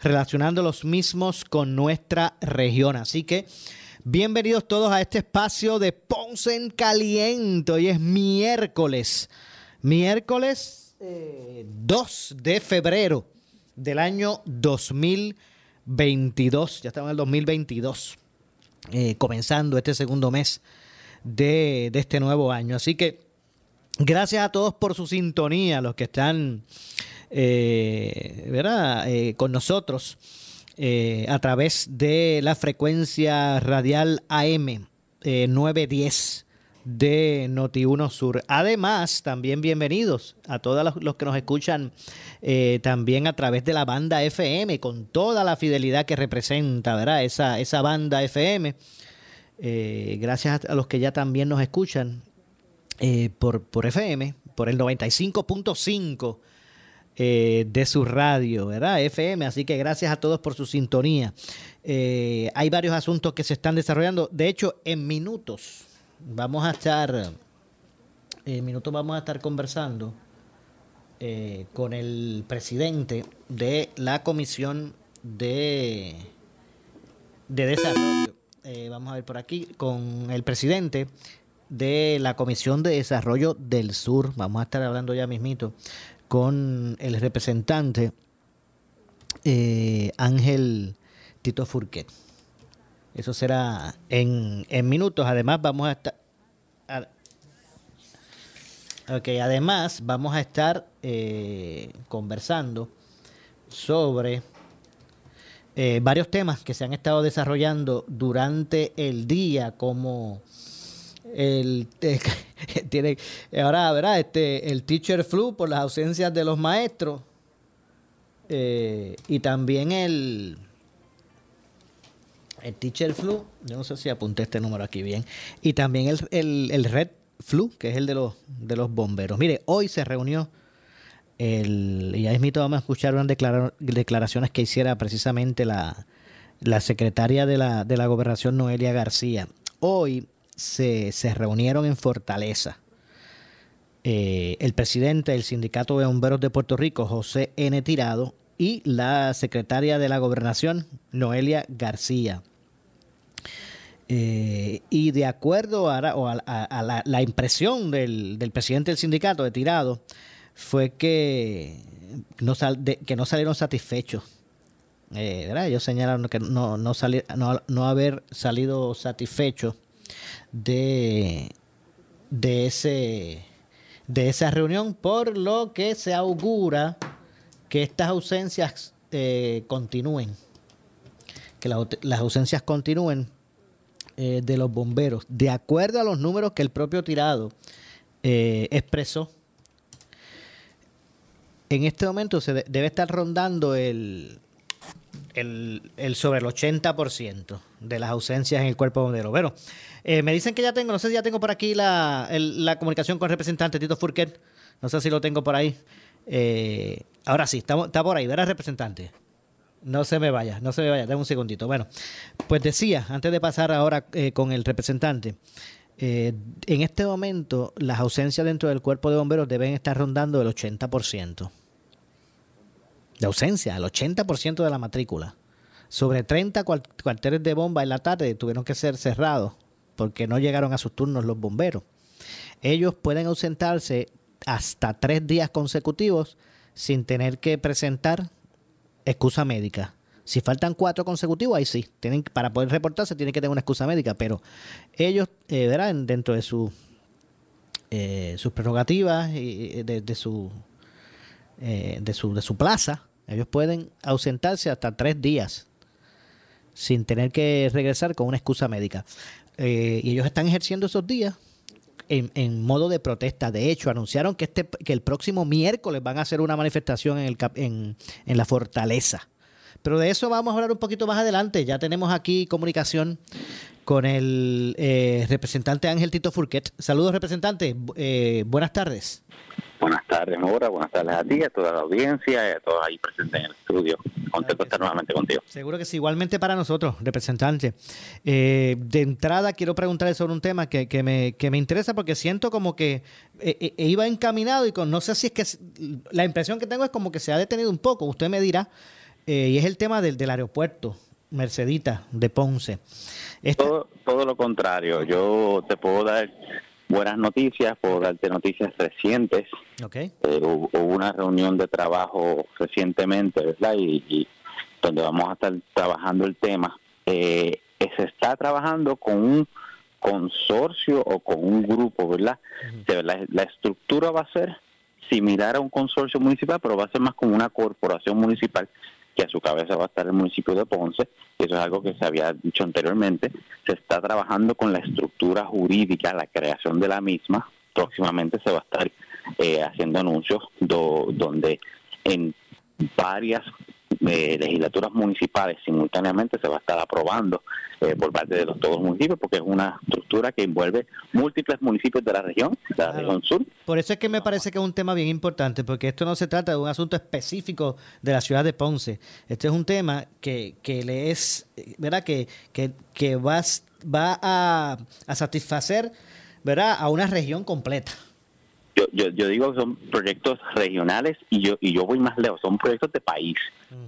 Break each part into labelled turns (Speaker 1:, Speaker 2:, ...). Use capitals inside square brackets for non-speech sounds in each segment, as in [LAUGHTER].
Speaker 1: relacionando los mismos con nuestra región. Así que bienvenidos todos a este espacio de Ponce en Caliente. Hoy es miércoles, miércoles 2 eh, de febrero del año 2020. 22, ya estamos en el 2022, eh, comenzando este segundo mes de, este nuevo año. Así que gracias a todos por su sintonía, los que están eh, ¿verdad? Eh, con nosotros a través de la frecuencia radial AM 910 de Noti1 Sur. Además, también bienvenidos a todos los, que nos escuchan eh, también a través de la banda FM, con toda la fidelidad que representa, ¿verdad? Esa, esa banda FM. Eh, gracias a los que ya también nos escuchan eh, por, por FM, por el 95.5 de su radio, ¿verdad? FM. Así que gracias a todos por su sintonía. hay varios asuntos que se están desarrollando. De hecho, en minutos vamos a estar, en minutos vamos a estar conversando eh, con el presidente de la Comisión de, de Desarrollo. Eh, vamos a ver por aquí, con el presidente de la Comisión de Desarrollo del Sur. Vamos a estar hablando ya mismito con el representante eh, Ángel Tito Furquet. Eso será en, en minutos. Además, vamos a estar. Ok, además, vamos a estar eh, conversando sobre eh, varios temas que se han estado desarrollando durante el día, como el [LAUGHS] tiene ahora verdad este el teacher flu por las ausencias de los maestros eh, y también el el Teacher Flu, yo no sé si apunté este número aquí bien, y también el, Red Flu, que es el de los, de los bomberos. Mire, hoy se reunió, el, y ahí mismo vamos a escuchar unas declaraciones que hiciera precisamente la, secretaria de la, de la gobernación, Noelia García. Hoy se, reunieron en Fortaleza. Eh, el presidente del Sindicato de Bomberos de Puerto Rico, José N. Tirado, y la secretaria de la gobernación, Noelia García. Eh, y de acuerdo a, la, impresión del, presidente del sindicato de tirado, fue que no, que no salieron satisfechos. Eh, Ellos señalaron que no, no, no, haber salido satisfechos de, de, ese, de esa reunión, por lo que se augura que estas ausencias eh, continúen, que las ausencias continúen eh, de los bomberos, de acuerdo a los números que el propio tirado eh, expresó. En este momento se debe estar rondando el, el, sobre el 80% de las ausencias en el cuerpo bombero. Bueno, eh, me dicen que ya tengo, no sé si ya tengo por aquí la, comunicación con el representante Tito Furquet. No sé si lo tengo por ahí. ahora sí, está, está por ahí, ¿verdad, representante? No se me vaya, no se me vaya, dame un segundito. Bueno, pues decía, antes de pasar ahora eh, con el representante, eh, en este momento las ausencias dentro del cuerpo de bomberos deben estar rondando el 80%. De ausencia, el 80% de la matrícula. Sobre 30 cuarteles de bomba en la tarde tuvieron que ser cerrados porque no llegaron a sus turnos los bomberos. Ellos pueden ausentarse hasta tres días consecutivos sin tener que presentar excusa médica. Si faltan cuatro consecutivos, ahí sí. Tienen, para poder reportarse tienen que tener una excusa médica, pero ellos, eh, verán, dentro de su, eh, sus prerrogativas y de, su, eh, de, su, de su plaza, ellos pueden ausentarse hasta tres días sin tener que regresar con una excusa médica. Y ellos están ejerciendo esos días en, modo de protesta. De hecho, anunciaron que, este, que el próximo miércoles van a hacer una manifestación en, el, en, en la fortaleza. Pero de eso vamos a hablar un poquito más adelante. Ya tenemos aquí comunicación con el eh, representante Ángel Tito Furquet. Saludos, representante. Eh, buenas tardes.
Speaker 2: Buenas tardes, Mora. Buenas tardes a ti, a toda la audiencia y a todos ahí presentes en el estudio. Contento de estar nuevamente contigo.
Speaker 1: Seguro que sí, igualmente para nosotros, representante. Eh, de entrada, quiero preguntarle sobre un tema que, que, me, que me interesa porque siento como que iba encaminado y con, no sé si es que la impresión que tengo es como que se ha detenido un poco. Usted me dirá, y es el tema del, del aeropuerto. Mercedita de Ponce.
Speaker 2: Todo, todo lo contrario, yo te puedo dar buenas noticias, puedo darte noticias recientes.
Speaker 1: Okay.
Speaker 2: Eh, hubo, una reunión de trabajo recientemente, ¿verdad? Y, donde vamos a estar trabajando el tema. Eh, se está trabajando con un consorcio o con un grupo, ¿verdad? la, estructura va a ser similar a un consorcio municipal, pero va a ser más como una corporación municipal a su cabeza va a estar el municipio de Ponce, y eso es algo que se había dicho anteriormente, se está trabajando con la estructura jurídica, la creación de la misma, próximamente se va a estar eh, haciendo anuncios donde en varias eh, legislaturas municipales simultáneamente se va a estar aprobando eh, por parte de los, todos los municipios porque es una estructura que envuelve múltiples municipios de la región, de la región sur.
Speaker 1: Por eso es que me parece que es un tema bien importante porque esto no se trata de un asunto específico de la ciudad de Ponce. Este es un tema que, que le es, ¿verdad? Que, que, que va, va a, a satisfacer, ¿verdad? A una región completa.
Speaker 2: Yo, yo, yo, digo que son proyectos regionales y yo y yo voy más lejos, son proyectos de país,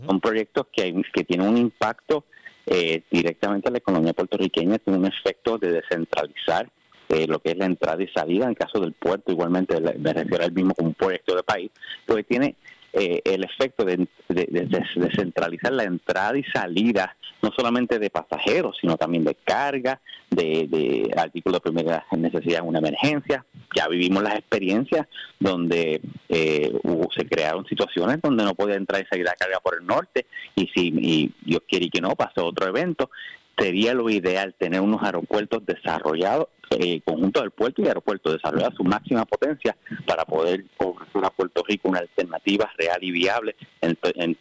Speaker 2: son proyectos que, que tienen un impacto eh, directamente a la economía puertorriqueña, tiene un efecto de descentralizar eh, lo que es la entrada y salida, en caso del puerto igualmente me refiero al mismo como un proyecto de país, porque tiene eh, el efecto de, descentralizar la entrada y salida, no solamente de pasajeros, sino también de carga, de, artículos de primera necesidad en una emergencia. Ya vivimos las experiencias donde eh, se crearon situaciones donde no podía entrar y salir la carga por el norte y si y Dios quiere que no, pasó otro evento sería lo ideal tener unos aeropuertos desarrollados, eh, conjunto del puerto y aeropuerto desarrollar su máxima potencia para poder ofrecer a Puerto Rico una alternativa real y viable,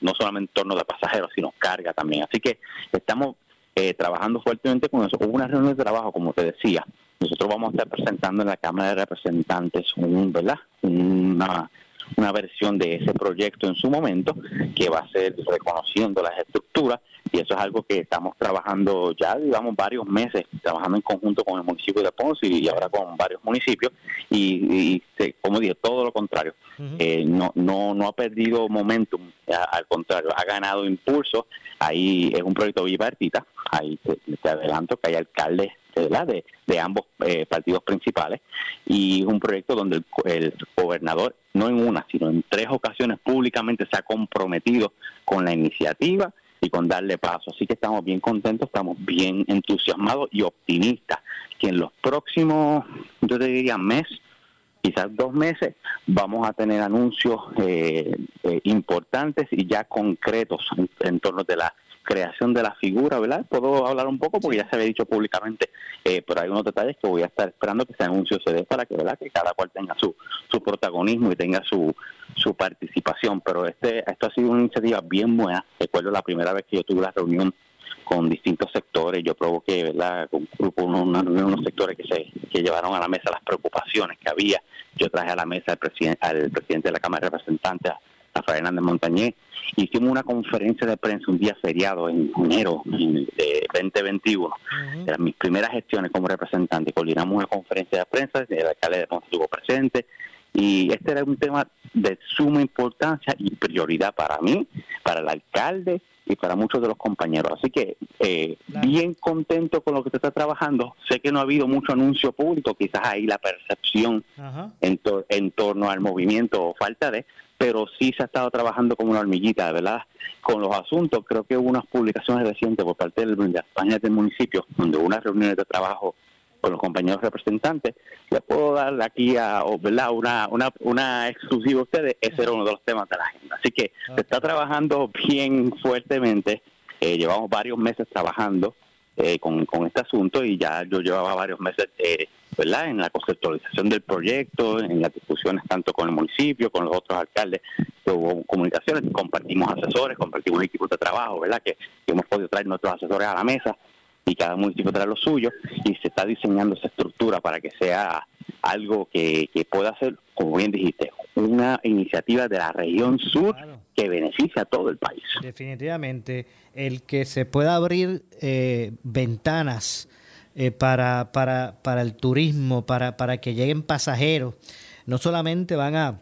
Speaker 2: no solamente en torno de pasajeros, sino carga también. Así que estamos eh, trabajando fuertemente con eso. Hubo una reunión de trabajo, como te decía. Nosotros vamos a estar presentando en la Cámara de Representantes un, ¿verdad? una una versión de ese proyecto en su momento que va a ser reconociendo las estructuras y eso es algo que estamos trabajando ya, digamos, varios meses, trabajando en conjunto con el municipio de Ponce y, ahora con varios municipios y, como dije, todo lo contrario, eh, no, no, no ha perdido momentum, al contrario, ha ganado impulso, ahí es un proyecto bipartita, ahí te, adelanto que hay alcaldes de, ambos eh, partidos principales y un proyecto donde el, gobernador no en una sino en tres ocasiones públicamente se ha comprometido con la iniciativa y con darle paso. Así que estamos bien contentos, estamos bien entusiasmados y optimistas que en los próximos, yo te diría, mes, quizás dos meses, vamos a tener anuncios eh, eh, importantes y ya concretos en torno de la creación de la figura, ¿verdad? Puedo hablar un poco porque ya se había dicho públicamente, eh, pero hay unos detalles que voy a estar esperando que ese anuncio se dé para que, ¿verdad? Que cada cual tenga su, su protagonismo y tenga su, su participación. Pero este esto ha sido una iniciativa bien buena. Recuerdo la primera vez que yo tuve la reunión con distintos sectores. Yo provoqué, ¿verdad?, con un grupo, unos, unos sectores que se que llevaron a la mesa las preocupaciones que había. Yo traje a la mesa al, presidente al presidente de la Cámara de Representantes, Rafael Hernández Montañé, hicimos una conferencia de prensa un día feriado en enero de 2021. Eran mis primeras gestiones como representante. Coordinamos una conferencia de prensa, el alcalde de estuvo presente, y este era un tema de suma importancia y prioridad para mí, para el alcalde y para muchos de los compañeros. Así que eh, bien contento con lo que se está trabajando. Sé que no ha habido mucho anuncio público, quizás ahí la percepción en, en torno al movimiento o falta de, pero sí se ha estado trabajando como una hormiguita, ¿verdad? Con los asuntos, creo que hubo unas publicaciones recientes por parte de las páginas del municipio, donde hubo unas reuniones de trabajo con los compañeros representantes, les puedo dar aquí a, ¿verdad? Una, una, una exclusiva a ustedes, ese era uno de los temas de la agenda. Así que se está trabajando bien fuertemente, eh, llevamos varios meses trabajando eh, con, con este asunto y ya yo llevaba varios meses eh, ¿verdad? en la conceptualización del proyecto, en las discusiones tanto con el municipio, con los otros alcaldes, que hubo comunicaciones, compartimos asesores, compartimos un equipo de trabajo, ¿verdad? Que, que hemos podido traer nuestros asesores a la mesa y cada municipio trae lo suyo y se está diseñando esa estructura para que sea algo que, pueda ser, como bien dijiste, una iniciativa de la región sur que beneficia a todo el país.
Speaker 1: Definitivamente, el que se pueda abrir eh, ventanas eh, para, para, para el turismo, para, para que lleguen pasajeros, no solamente van a,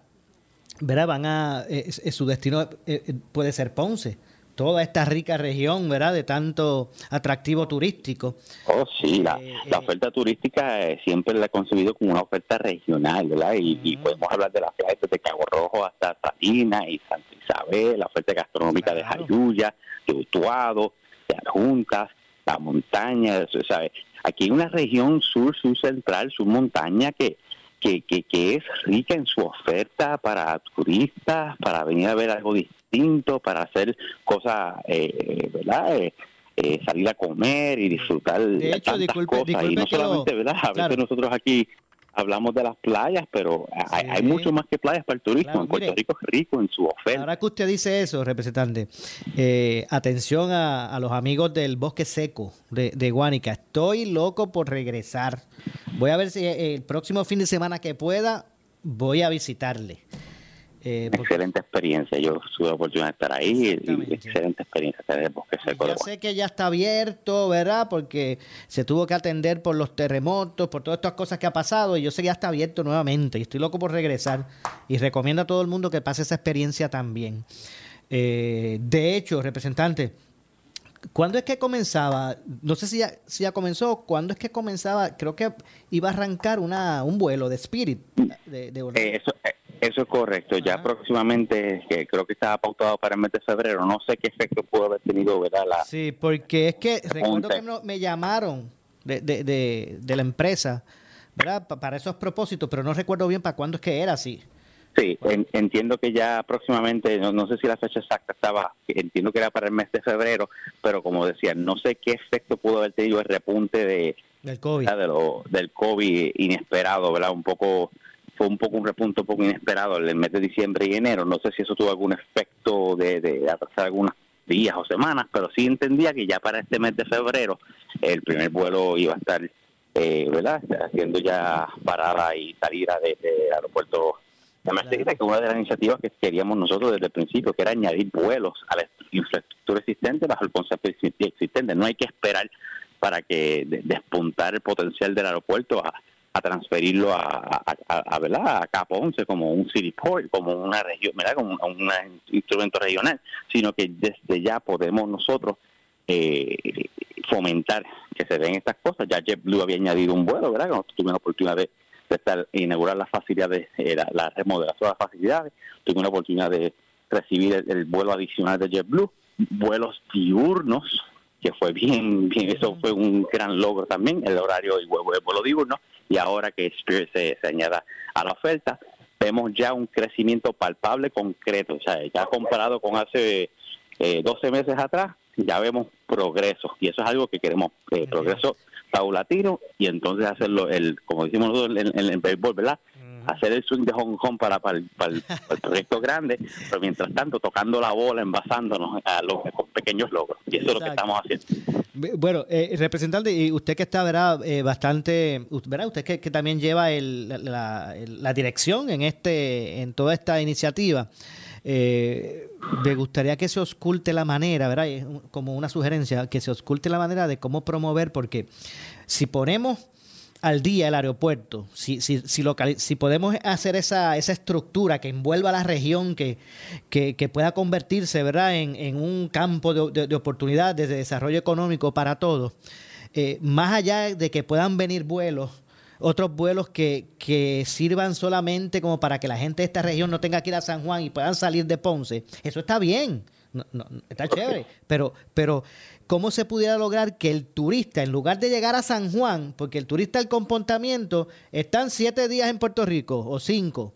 Speaker 1: ¿verdad? Van a, eh, su destino puede ser Ponce, toda esta rica región, ¿verdad? De tanto atractivo turístico.
Speaker 2: Oh, sí, la, eh, la eh, oferta turística eh, siempre la he concebido como una oferta regional, ¿verdad? Y, podemos hablar de las playas desde Cabo Rojo hasta Salinas y Santa Isabel, la oferta gastronómica de Jayuya, de Utuado, de Adjuntas, la montaña, ¿sabes? Aquí hay una región sur, sur central, sur montaña que, que, que, que es rica en su oferta para turistas, para venir a ver algo distinto para hacer cosas, eh, ¿verdad? Eh, eh, salir a comer y disfrutar de hecho, tantas cosas. y no solamente, ¿verdad? A veces nosotros aquí hablamos de las playas, pero hay, mucho más que playas para el turismo. en Puerto Rico es rico en su oferta.
Speaker 1: Ahora que usted dice eso, representante, atención a, los amigos del Bosque Seco de, de Guánica. Estoy loco por regresar. Voy a ver si el próximo fin de semana que pueda voy a visitarle.
Speaker 2: Eh, excelente experiencia. Yo tuve la oportunidad de estar ahí y excelente experiencia tener bosque seco.
Speaker 1: Ya sé que ya está abierto, ¿verdad? Porque se tuvo que atender por los terremotos, por todas estas cosas que ha pasado y yo sé que ya está abierto nuevamente y estoy loco por regresar y recomiendo a todo el mundo que pase esa experiencia también. Eh, de hecho, representante, ¿Cuándo es que comenzaba? No sé si ya, si ya comenzó. ¿Cuándo es que comenzaba? Creo que iba a arrancar una, un vuelo de Spirit. De,
Speaker 2: eh, eso, eso es correcto. Ya próximamente, que creo que estaba pautado para el mes de febrero, no sé qué efecto pudo haber tenido, ¿verdad? La,
Speaker 1: sí, porque es que recuerdo que me llamaron de, de, de, la empresa, ¿verdad? para esos propósitos, pero no recuerdo bien para cuándo es que era así.
Speaker 2: Sí, entiendo que ya próximamente, no, sé si la fecha exacta estaba, entiendo que era para el mes de febrero, pero como decía, no sé qué efecto pudo haber tenido el repunte de,
Speaker 1: del COVID,
Speaker 2: de lo, del COVID inesperado, ¿verdad? Un poco fue un poco un repunto un poco inesperado en el mes de diciembre y enero. No sé si eso tuvo algún efecto de, de atrasar algunos días o semanas, pero sí entendía que ya para este mes de febrero el primer vuelo iba a estar, eh, ¿verdad? Haciendo ya parada y salida del de aeropuerto de que una de las iniciativas que queríamos nosotros desde el principio, que era añadir vuelos a la infraestructura existente bajo el concepto existente. No hay que esperar para que despuntar el potencial del aeropuerto a, a transferirlo a, a, a, ¿verdad? a Cap 11 como un city port, como una región, ¿verdad? como un, instrumento regional, sino que desde ya podemos nosotros eh, fomentar que se den estas cosas. Ya JetBlue había añadido un vuelo, ¿verdad? Cuando tuvimos la oportunidad de, estar, inaugurar las facilidades, eh, la, la, remodelación de las facilidades, tuvimos la oportunidad de recibir el, vuelo adicional de JetBlue, vuelos diurnos, que fue bien, bien, eso fue un gran logro también, el horario y vuelo, el vuelo diurno, y ahora que Spirit se, añada a la oferta, vemos ya un crecimiento palpable, concreto. O sea, ya comparado con hace eh, 12 meses atrás, ya vemos progreso. Y eso es algo que queremos, eh, progreso paulatino y entonces hacerlo, el como decimos nosotros en, el béisbol, ¿verdad? Hacer el swing de Hong Kong para, para, el, proyecto grande, pero mientras tanto tocando la bola, envasándonos a los pequeños logros. Y eso es lo que estamos haciendo.
Speaker 1: Bueno, eh, representante, y usted que está, ¿verdad? Eh, bastante, ¿verdad? Usted que, que también lleva el, la, la, dirección en, este, en toda esta iniciativa. Eh, me gustaría que se osculte la manera, ¿verdad? Como una sugerencia, que se osculte la manera de cómo promover, porque si ponemos al día el aeropuerto, si, si, si, si podemos hacer esa, esa estructura que envuelva a la región, que, que, pueda convertirse ¿verdad? En, en un campo de, de, oportunidad de desarrollo económico para todos, eh, más allá de que puedan venir vuelos otros vuelos que, que sirvan solamente como para que la gente de esta región no tenga que ir a San Juan y puedan salir de Ponce. Eso está bien, no, no, está chévere, pero, pero ¿cómo se pudiera lograr que el turista, en lugar de llegar a San Juan, porque el turista el comportamiento, están siete días en Puerto Rico o cinco,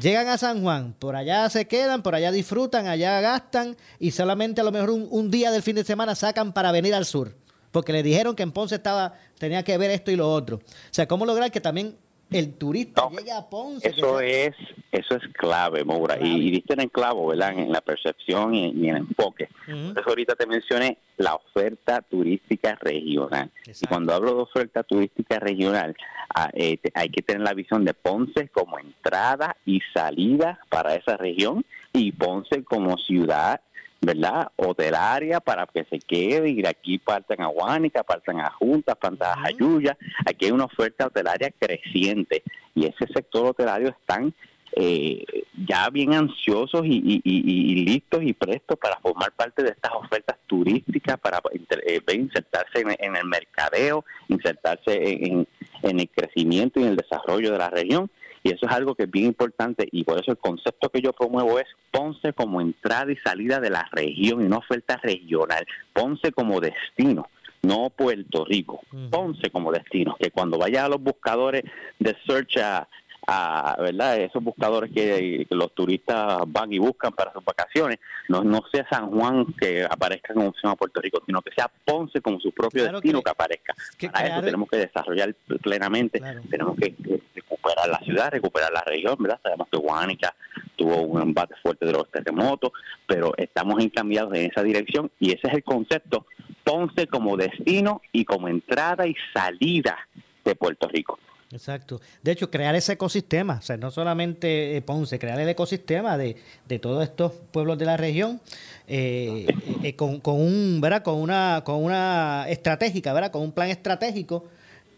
Speaker 1: llegan a San Juan, por allá se quedan, por allá disfrutan, allá gastan y solamente a lo mejor un, un día del fin de semana sacan para venir al sur? Porque le dijeron que en Ponce estaba, tenía que ver esto y lo otro. O sea, ¿cómo lograr que también el turista
Speaker 2: No,
Speaker 1: llegue a Ponce?
Speaker 2: Eso es, eso es clave, Moura.
Speaker 1: Clave.
Speaker 2: Y, y diste en el clavo, ¿verdad? En la percepción y, y en el enfoque. Eso ahorita te mencioné la oferta turística regional. Y cuando hablo de oferta turística regional, ah, eh, hay que tener la visión de Ponce como entrada y salida para esa región y Ponce como ciudad, ¿verdad? Hotelaria para que se quede y de aquí partan a Guánica, partan a Juntas, partan a. Jayuya. Aquí hay una oferta hotelaria creciente y ese sector hotelario están eh, ya bien ansiosos y, y- y- y listos y prestos para formar parte de estas ofertas turísticas, para eh, insertarse en, en el mercadeo, insertarse en, en el crecimiento y en el desarrollo de la región. Y eso es algo que es bien importante y por eso el concepto que yo promuevo es Ponce como entrada y salida de la región y una oferta regional. Ponce como destino no Puerto Rico. Ponce como destino, que cuando vaya a los buscadores de search a, a, ¿verdad? Esos buscadores que, los turistas van y buscan para sus vacaciones, no, no sea San Juan que aparezca como opción a Puerto Rico, sino que sea Ponce como su propio
Speaker 1: Claro
Speaker 2: destino
Speaker 1: que-
Speaker 2: que, aparezca.
Speaker 1: que
Speaker 2: Para
Speaker 1: crear-
Speaker 2: eso tenemos que desarrollar plenamente,
Speaker 1: Claro.
Speaker 2: tenemos que que recuperar la ciudad, recuperar la región, ¿verdad? Sabemos que Guánica tuvo un embate fuerte de los terremotos, pero estamos encaminados en esa dirección y ese es el concepto, Ponce como destino y como entrada y salida de Puerto Rico.
Speaker 1: Exacto. De hecho, crear ese ecosistema, o sea, no solamente eh, Ponce, crear el ecosistema de, de todos estos pueblos de la región, eh, eh, con, con un, ¿verdad? Con una, con una estratégica, ¿verdad? Con un plan estratégico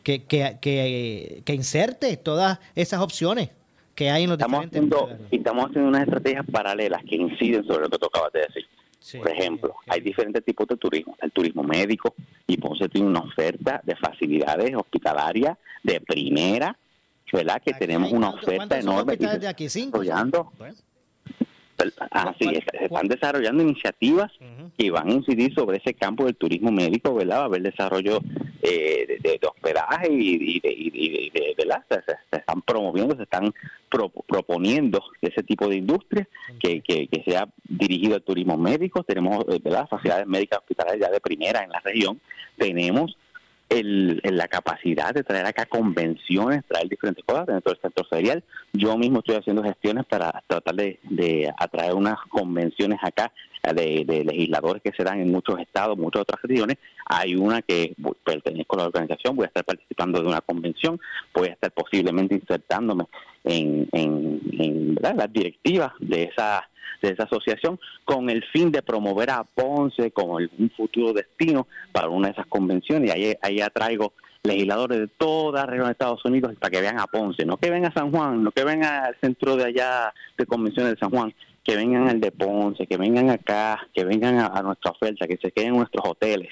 Speaker 1: que, que, que, que inserte todas esas opciones que hay en los
Speaker 2: Estamos
Speaker 1: diferentes
Speaker 2: haciendo, y estamos haciendo unas estrategias paralelas que inciden sobre lo que tú acabas de decir.
Speaker 1: Sí,
Speaker 2: Por ejemplo, hay diferentes tipos de turismo. El turismo médico y Ponce tiene una oferta de facilidades hospitalarias de primera, ¿verdad? Que
Speaker 1: Aquí
Speaker 2: tenemos una oferta
Speaker 1: ¿cuántos son
Speaker 2: enorme y
Speaker 1: de aquí? ¿Cinco?
Speaker 2: desarrollando,
Speaker 1: Bueno,
Speaker 2: así
Speaker 1: ¿Cuál-
Speaker 2: es, se están desarrollando iniciativas que van a incidir sobre ese campo del turismo médico, ¿verdad? Va a haber desarrollo eh, de, hospedaje y, y de, y de- ¿verdad? Se, están promoviendo, se están pro- proponiendo ese tipo de industria que, que, que sea dirigido al turismo médico. Tenemos, eh, ¿verdad? Facilidades médicas hospitalarias ya de primera en la región. Tenemos el, el- la capacidad de traer acá convenciones, traer diferentes cosas dentro del sector ferial. Yo mismo estoy haciendo gestiones para tratar de, de atraer unas convenciones acá de, legisladores que se dan en muchos estados, muchas otras regiones. Hay una que pertenezco a la organización, voy a estar participando de una convención, voy a estar posiblemente insertándome en, en, en, las directivas de esa de esa asociación con el fin de promover a Ponce como un futuro destino para una de esas convenciones. Y ahí, ahí atraigo legisladores de toda la región de Estados Unidos para que vean a Ponce, no que vengan a San Juan, no que vengan al centro de allá de convenciones de San Juan, que vengan al de Ponce, que vengan acá, que vengan a, a nuestra oferta, que se queden en nuestros hoteles.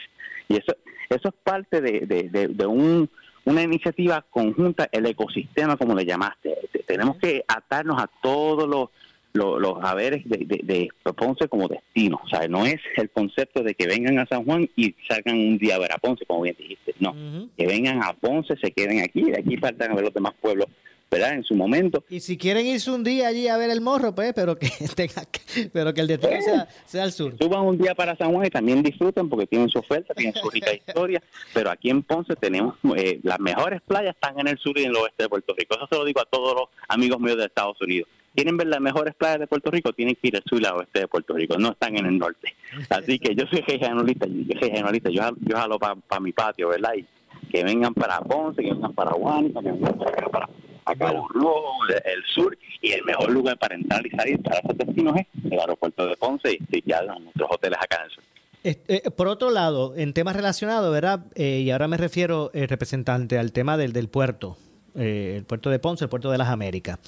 Speaker 2: Y eso, eso es parte de, de, de- de un, una iniciativa conjunta, el ecosistema, como le llamaste. Te- Tenemos que atarnos a todos los, los, los haberes de, de, de Ponce como destino. O sea, no es el concepto de que vengan a San Juan y salgan un día a ver a Ponce, como bien dijiste. No, que vengan a Ponce, se queden aquí, de aquí partan a ver los demás pueblos, ¿verdad? En su momento.
Speaker 1: Y si quieren irse un día allí a ver el morro, pues, pero que [LAUGHS] tenga que- pero que el destino sea, sea al sur.
Speaker 2: Suban un día para San Juan y también disfruten porque tienen su oferta, tienen su rica historia, [LAUGHS] pero aquí en Ponce tenemos eh, las mejores playas están en el sur y en el oeste de Puerto Rico. Eso se lo digo a todos los amigos míos de Estados Unidos. ¿Quieren ver las mejores playas de Puerto Rico? Tienen que ir al sur y al oeste de Puerto Rico, no están en el norte. Así que yo soy regionalista, yo soy yo, yo jalo para mi patio, ¿verdad? Y que vengan para Ponce, que vengan para Guánica, que vengan para a Cabo Rojo, el, sur, y el mejor lugar para entrar y salir para esos destinos es el aeropuerto de Ponce y, ya nuestros hoteles acá en el sur.
Speaker 1: Este, eh, por otro lado, en temas relacionados, ¿verdad? Eh, y ahora me refiero, eh, representante, al tema del, del puerto, eh, el puerto de Ponce, el puerto de las Américas.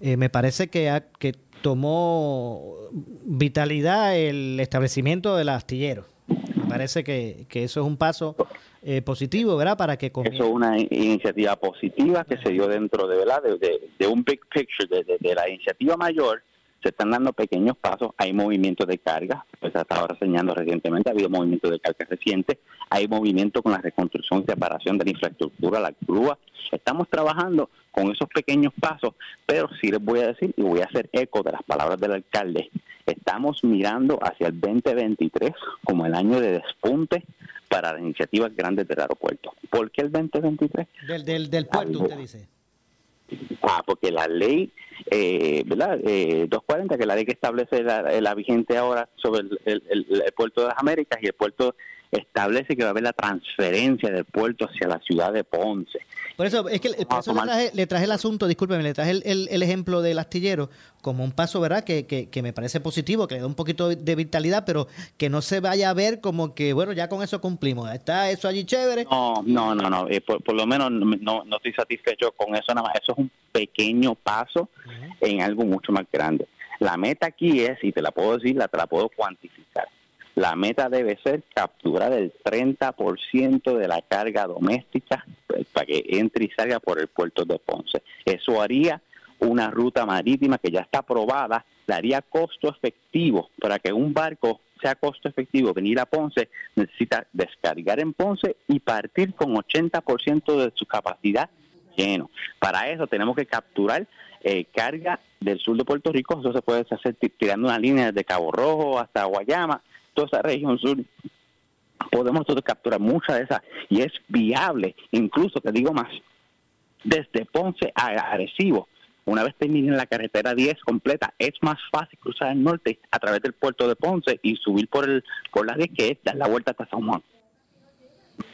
Speaker 1: Me parece que, ha- que tomó vitalidad el establecimiento del astillero. Me parece que, que eso es un paso eh, positivo, ¿verdad? Para que
Speaker 2: Eso es una iniciativa positiva que se dio dentro de, ¿verdad? de, un big picture, de, la iniciativa mayor. Se están dando pequeños pasos, hay movimiento de carga, pues hasta ahora señalando recientemente, ha habido movimiento de carga reciente, hay movimiento con la reconstrucción y separación de la infraestructura, la grúa. Estamos trabajando con esos pequeños pasos, pero sí les voy a decir y voy a hacer eco de las palabras del alcalde. Estamos mirando hacia el 2023 como el año de despunte para las iniciativas grandes del aeropuerto. ¿Por qué el 2023?
Speaker 1: Del, del, del puerto, usted dice.
Speaker 2: Ah, porque la ley, eh, ¿verdad? Eh, 240, que es la ley que establece la, vigente ahora sobre el, el, puerto de las Américas y el puerto establece que va a haber la transferencia del puerto hacia la ciudad de Ponce.
Speaker 1: Por eso, es que por eso le, traje, el asunto, discúlpeme, le traje el, ejemplo del astillero como un paso, ¿verdad? Que, que, me parece positivo, que le da un poquito de vitalidad, pero que no se vaya a ver como que, bueno, ya con eso cumplimos. Está eso allí chévere.
Speaker 2: No, no, no, no. Eh, por, lo menos no, no estoy satisfecho con eso nada más. Eso es un pequeño paso en algo mucho más grande. La meta aquí es, y te la puedo decir, la, te la puedo cuantificar la meta debe ser capturar el 30% de la carga doméstica para que entre y salga por el puerto de Ponce. Eso haría una ruta marítima que ya está aprobada, daría costo efectivo para que un barco sea costo efectivo venir a Ponce, necesita descargar en Ponce y partir con 80% de su capacidad lleno. Para eso tenemos que capturar eh, carga del sur de Puerto Rico, eso se puede hacer tirando una línea desde Cabo Rojo hasta Guayama, toda esa región sur, podemos nosotros capturar mucha de esa y es viable, incluso te digo más, desde Ponce a Arecibo, una vez terminen la carretera 10 completa, es más fácil cruzar el norte a través del puerto de Ponce y subir por el por la 10 que es dar la vuelta hasta San Juan.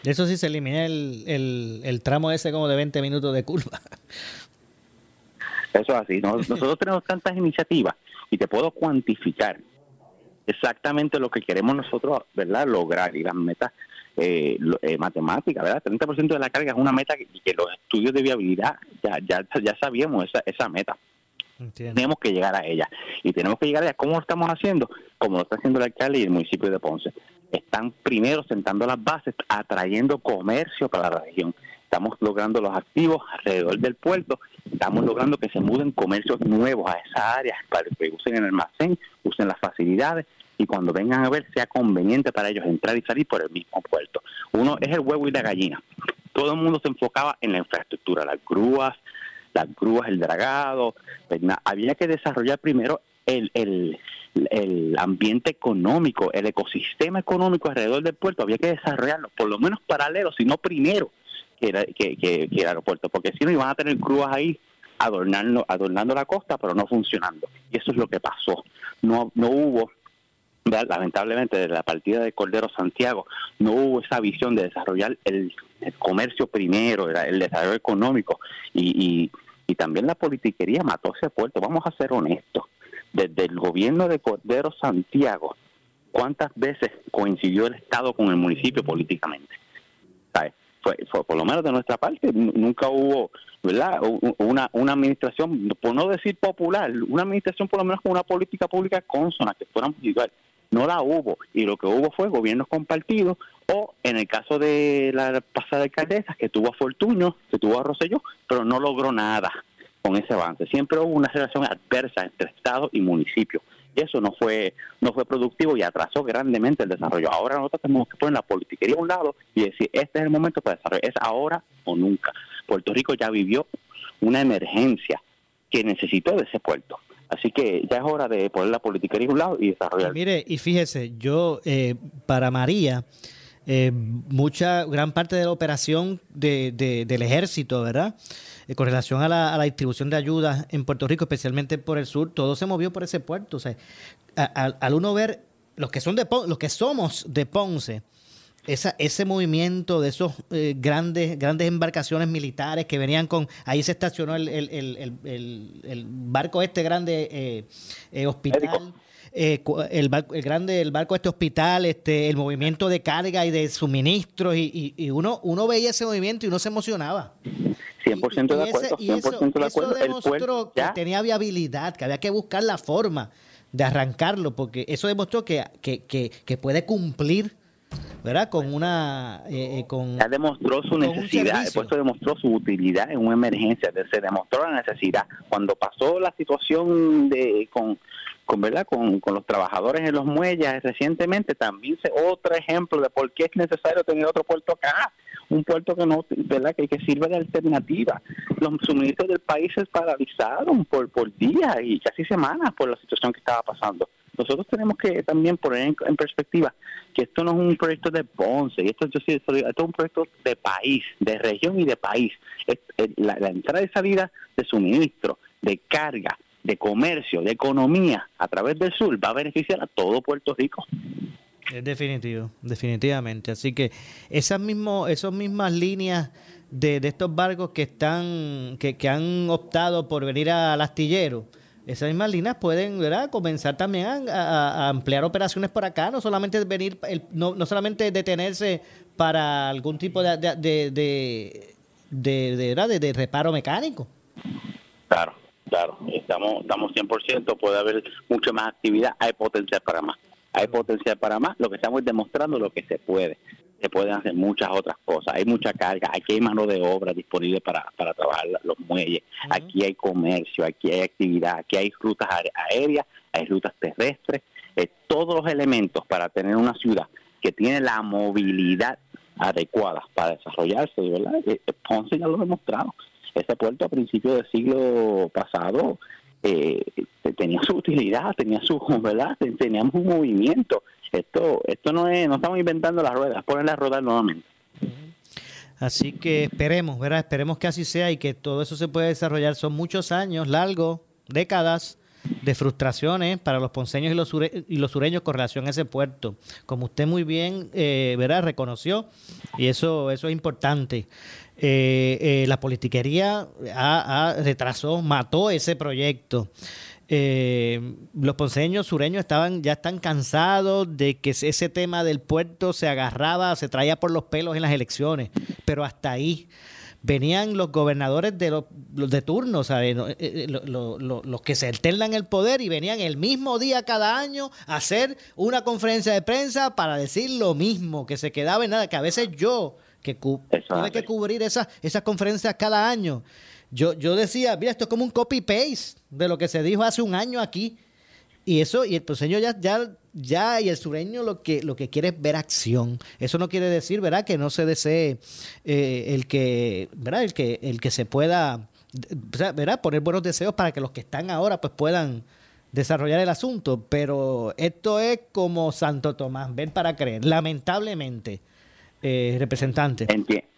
Speaker 1: Eso sí se elimina el, el, el tramo ese como de 20 minutos de curva.
Speaker 2: Eso es así. Nosotros tenemos tantas iniciativas y te puedo cuantificar exactamente lo que queremos nosotros, ¿verdad? Lograr y las metas eh, eh, matemáticas, ¿verdad? 30% de la carga es una meta que, los estudios de viabilidad ya ya, ya sabíamos esa, esa meta. Tenemos que llegar a ella. Y tenemos que llegar a ella. ¿Cómo lo estamos haciendo? Como lo está haciendo el alcalde y el municipio de Ponce. Están primero sentando las bases, atrayendo comercio para la región. Estamos logrando los activos alrededor del puerto. Estamos logrando que se muden comercios nuevos a esa área para que usen el almacén, usen las facilidades y cuando vengan a ver sea conveniente para ellos entrar y salir por el mismo puerto. Uno es el huevo y la gallina. Todo el mundo se enfocaba en la infraestructura, las grúas, las grúas, el dragado. Había que desarrollar primero el, el, el ambiente económico, el ecosistema económico alrededor del puerto. Había que desarrollarlo, por lo menos paralelo, si no primero que, que, que, que el aeropuerto, porque si no iban a tener grúas ahí adornando, adornando la costa, pero no funcionando. Y eso es lo que pasó. No, no hubo lamentablemente de la partida de Cordero Santiago no hubo esa visión de desarrollar el, comercio primero, el desarrollo económico y, y, también la politiquería mató ese puerto. Vamos a ser honestos, desde el gobierno de Cordero Santiago, ¿cuántas veces coincidió el Estado con el municipio políticamente? Fue, por lo menos de nuestra parte, nunca hubo ¿verdad? Una, una administración, por no decir popular, una administración por lo menos con una política pública consona, que fuéramos igual no la hubo y lo que hubo fue gobiernos compartidos o en el caso de la pasada alcaldesa que tuvo a Fortuño, que tuvo a Rosselló, pero no logró nada con ese avance. Siempre hubo una relación adversa entre Estado y municipio. Eso no fue no fue productivo y atrasó grandemente el desarrollo. Ahora nosotros tenemos que poner la politiquería a un lado y decir, este es el momento para desarrollar. Es ahora o nunca. Puerto Rico ya vivió una emergencia que necesitó de ese puerto. Así que ya es hora de poner la política a un lado y desarrollar.
Speaker 1: mire, y fíjese, yo eh, para María, eh, mucha, gran parte de la operación de, del ejército, ¿verdad? Eh, con relación a la, distribución de ayuda en Puerto Rico, especialmente por el sur, todo se movió por ese puerto. O sea, al uno ver los que son de los que somos de Ponce, esa, ese movimiento de esos eh, grandes, grandes embarcaciones militares que venían con, ahí se estacionó el, el, el, el barco este grande eh, eh, hospital. el, barco, el grande el barco este hospital este el movimiento de carga y de suministros y, y, uno uno veía ese movimiento y uno se emocionaba
Speaker 2: 100% de acuerdo 100% de acuerdo
Speaker 1: demostró que tenía viabilidad que había que buscar la forma de arrancarlo porque eso demostró que, que, que, que puede cumplir ¿verdad? Con una...
Speaker 2: Eh, con, ya demostró su necesidad, el puesto demostró su utilidad en una emergencia, se demostró la necesidad. Cuando pasó la situación de con con verdad con, con, los trabajadores en los muelles recientemente también se otro ejemplo de por qué es necesario tener otro puerto acá un puerto que no verdad que, que sirve de alternativa los suministros del país se paralizaron por por días y casi semanas por la situación que estaba pasando nosotros tenemos que también poner en, perspectiva que esto no es un proyecto de Ponce, esto, yo esto es un proyecto de país, de región y de país. la, la entrada y salida de suministro, de carga, de comercio, de economía a través del sur va a beneficiar a todo Puerto Rico.
Speaker 1: Es definitivo, definitivamente. Así que esas, mismo, esas mismas líneas de, estos barcos que están que, han optado por venir al astillero, esas mismas líneas pueden ¿verdad? comenzar también a, ampliar operaciones por acá, no solamente venir, no, no solamente detenerse para algún tipo de, de, de, de, de reparo mecánico.
Speaker 2: Claro. Claro, estamos, estamos 100%, puede haber mucha más actividad, hay potencial para más. Hay potencial para más, lo que estamos demostrando lo que se puede. Se pueden hacer muchas otras cosas, hay mucha carga, aquí hay mano de obra disponible para, para trabajar los muelles, aquí hay comercio, aquí hay actividad, aquí hay rutas aéreas, hay rutas terrestres, eh, todos los elementos para tener una ciudad que tiene la movilidad adecuada para desarrollarse, ¿verdad? Eh, Ponce ya lo ha demostrado. Ese puerto a principios del siglo pasado eh, tenía su utilidad, tenía su, [LAUGHS] ¿verdad? Teníamos un movimiento. Esto, esto no es, no estamos inventando las ruedas, ponerlas a rodar nuevamente.
Speaker 1: Así que esperemos, ¿verdad? Esperemos que así sea y que todo eso se pueda desarrollar. Son muchos años, largos, décadas de frustraciones para los ponceños y los, y los sureños con relación a ese puerto. Como usted muy bien, eh, ¿verdad? Reconoció y eso, eso es importante. Eh, eh, la politiquería ha, retrasó, mató ese proyecto. Eh, los ponceños sureños estaban ya están cansados de que ese tema del puerto se agarraba, se traía por los pelos en las elecciones, pero hasta ahí venían los gobernadores de los, de turno, ¿sabes? los que se alternan el poder y venían el mismo día cada año a hacer una conferencia de prensa para decir lo mismo, que se quedaba en nada, que a veces yo que tiene que cubrir esas, esas conferencias cada año. Yo, yo decía, mira, esto es como un copy-paste de lo que se dijo hace un año aquí. Y eso, y el proseño ya, ya, ya, y el sureño lo que, lo que quiere es ver acción. Eso no quiere decir, ¿verdad?, que no se desee eh, el que, ¿verdad?, el que, el que se pueda, ¿verdad?, poner buenos deseos para que los que están ahora, pues puedan desarrollar el asunto. Pero esto es como Santo Tomás, ven para creer. Lamentablemente, eh, representante.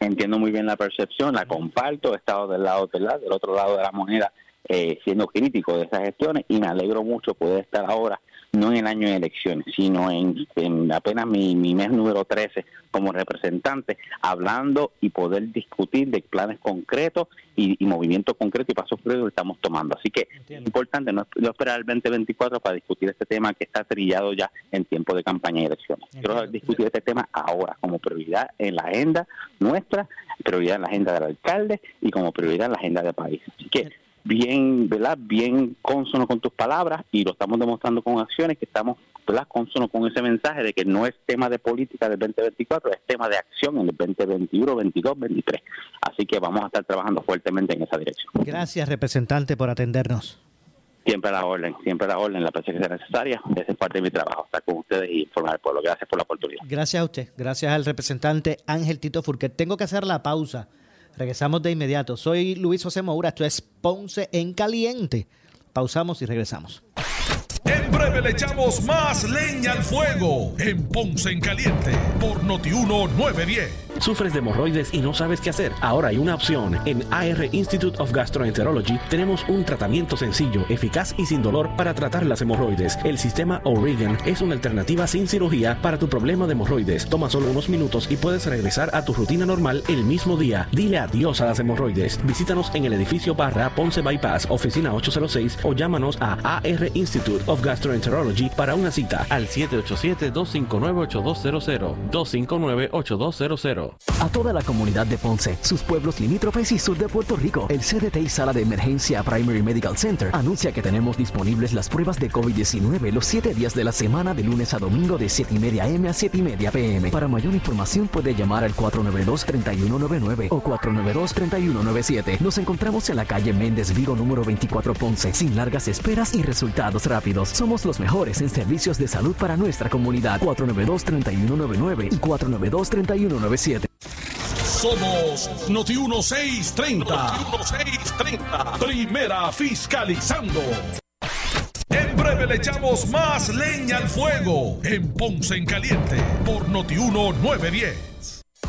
Speaker 2: entiendo muy bien la percepción, la comparto, he estado del lado del, del otro lado de la moneda eh, siendo crítico de esas gestiones y me alegro mucho poder estar ahora no en el año de elecciones, sino en, apenas mi, mes número 13 como representante, hablando y poder discutir de planes concretos y, movimientos concretos y pasos concretos que estamos tomando. Así que es importante no, esperar el 2024 para discutir este tema que está trillado ya en tiempo de campaña y elecciones. Quiero discutir este tema ahora como prioridad en la agenda nuestra, prioridad en la agenda del alcalde y como prioridad en la agenda del país. Así que bien, ¿verdad? Bien consono con tus palabras y lo estamos demostrando con acciones que estamos, ¿verdad? Consono con ese mensaje de que no es tema de política del 2024, es tema de acción en el 2021, 22, 23. Así que vamos a estar trabajando fuertemente en esa dirección.
Speaker 1: Gracias, representante, por atendernos.
Speaker 2: Siempre a la orden, siempre a la orden, la presencia sea necesaria. Esa es parte de mi trabajo, estar con ustedes y informar al pueblo. Gracias por la oportunidad.
Speaker 1: Gracias a usted, gracias al representante Ángel Tito Furquet. Tengo que hacer la pausa. Regresamos de inmediato. Soy Luis José Moura, esto es Ponce en Caliente. Pausamos y regresamos.
Speaker 3: Le echamos más leña al fuego en Ponce en Caliente por Notiuno 910.
Speaker 4: ¿Sufres de hemorroides y no sabes qué hacer? Ahora hay una opción. En AR Institute of Gastroenterology tenemos un tratamiento sencillo, eficaz y sin dolor para tratar las hemorroides. El sistema O'Regan es una alternativa sin cirugía para tu problema de hemorroides. Toma solo unos minutos y puedes regresar a tu rutina normal el mismo día. Dile adiós a las hemorroides. Visítanos en el edificio Barra Ponce Bypass, oficina 806 o llámanos a AR Institute of Gastroenterology para una cita al 787-259-8200. 259-8200. momento.
Speaker 5: A toda la comunidad de Ponce, sus pueblos limítrofes y sur de Puerto Rico, el CDT y Sala de Emergencia Primary Medical Center anuncia que tenemos disponibles las pruebas de COVID-19 los 7 días de la semana de lunes a domingo de 7 y media AM a 7 y media PM. Para mayor información puede llamar al 492-3199 o 492-3197. Nos encontramos en la calle Méndez Vigo número 24 Ponce, sin largas esperas y resultados rápidos. Somos los mejores en servicios de salud para nuestra comunidad. 492-3199 y 492-3197.
Speaker 3: Somos Noti 1630. Noti 1630. Primera fiscalizando. En breve le echamos más leña al fuego en Ponce en Caliente por Noti 1910.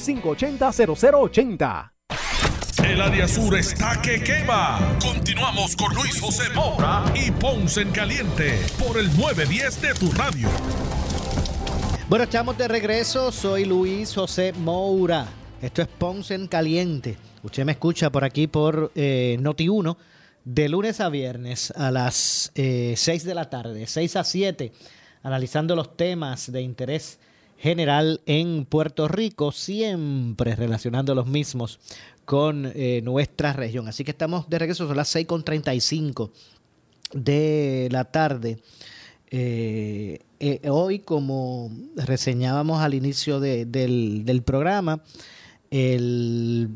Speaker 6: 580-0080.
Speaker 3: El área sur está que quema. Continuamos con Luis José Moura y Ponce en Caliente por el 910 de tu radio.
Speaker 1: Bueno, estamos de regreso. Soy Luis José Moura. Esto es Ponce en Caliente. Usted me escucha por aquí por eh, Noti1 de lunes a viernes a las eh, 6 de la tarde, 6 a 7, analizando los temas de interés general en Puerto Rico, siempre relacionando los mismos con eh, nuestra región. Así que estamos de regreso, son las 6.35 de la tarde. Eh, eh, hoy, como reseñábamos al inicio de, del, del programa, el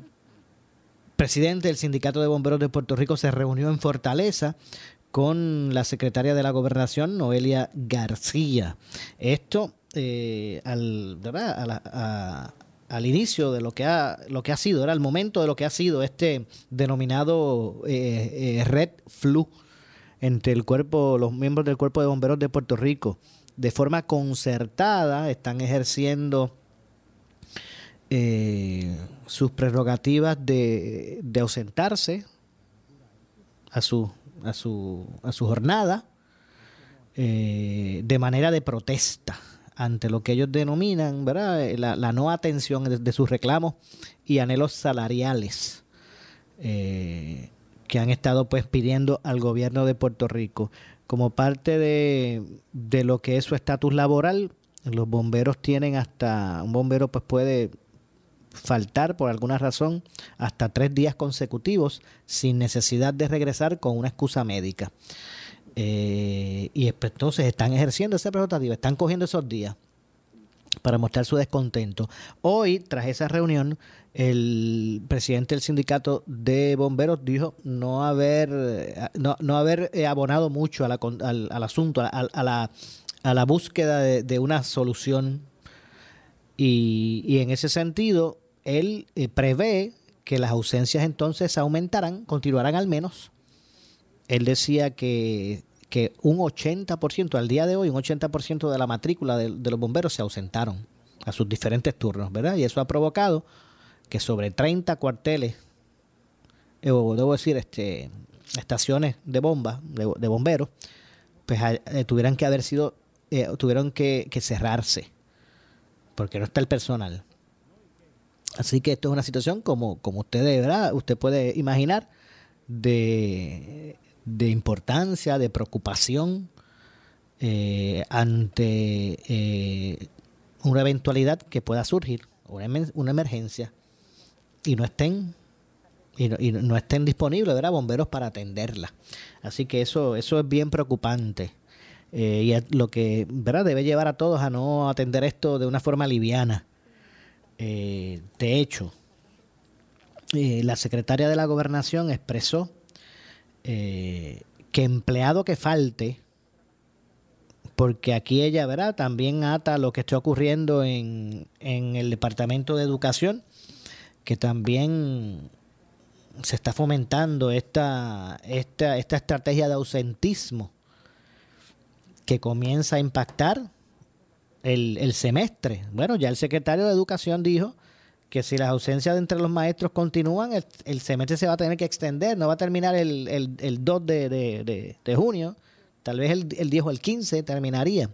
Speaker 1: presidente del Sindicato de Bomberos de Puerto Rico se reunió en Fortaleza con la secretaria de la Gobernación, Noelia García. Esto eh, al, ¿verdad? A la, a, al inicio de lo que ha lo que ha sido, era el momento de lo que ha sido este denominado eh, eh, Red Flu entre el cuerpo, los miembros del cuerpo de bomberos de Puerto Rico, de forma concertada, están ejerciendo eh, sus prerrogativas de, de ausentarse a su, a su, a su jornada eh, de manera de protesta ante lo que ellos denominan ¿verdad? La, la no atención de, de, sus reclamos y anhelos salariales eh, que han estado pues pidiendo al gobierno de Puerto Rico. Como parte de, de lo que es su estatus laboral, los bomberos tienen hasta, un bombero pues puede faltar por alguna razón hasta tres días consecutivos sin necesidad de regresar con una excusa médica. Eh, y entonces están ejerciendo esa prerrogativa, están cogiendo esos días para mostrar su descontento. Hoy, tras esa reunión, el presidente del sindicato de bomberos dijo no haber, no, no haber abonado mucho a la, al, asunto, a, la, a la búsqueda de, de una solución. Y, y, en ese sentido, él eh, prevé que las ausencias entonces aumentarán, continuarán al menos. Él decía que, que un 80%, al día de hoy, un 80% de la matrícula de, los bomberos se ausentaron a sus diferentes turnos, ¿verdad? Y eso ha provocado que sobre 30 cuarteles, eh, o debo decir, este, estaciones de bomba, de, bomberos, pues eh, tuvieran que haber sido, eh, tuvieron que, que cerrarse, porque no está el personal. Así que esto es una situación como, como usted ¿verdad? usted puede imaginar de, de importancia, de preocupación eh, ante eh, una eventualidad que pueda surgir, una, emergencia, y no estén y no, no estén disponibles ¿verdad? bomberos para atenderla. Así que eso, eso es bien preocupante. Eh, y lo que ¿verdad? debe llevar a todos a no atender esto de una forma liviana. De hecho, la secretaria de la gobernación expresó eh, que empleado que falte, porque aquí ella ¿verdad? también ata lo que está ocurriendo en, en el Departamento de Educación, que también se está fomentando esta, esta, esta estrategia de ausentismo que comienza a impactar el, el semestre. Bueno, ya el secretario de Educación dijo que si las ausencias de entre los maestros continúan, el, el semestre se va a tener que extender, no va a terminar el, el, el 2 de, de- de- junio, tal vez el, el 10 o el 15 terminaría.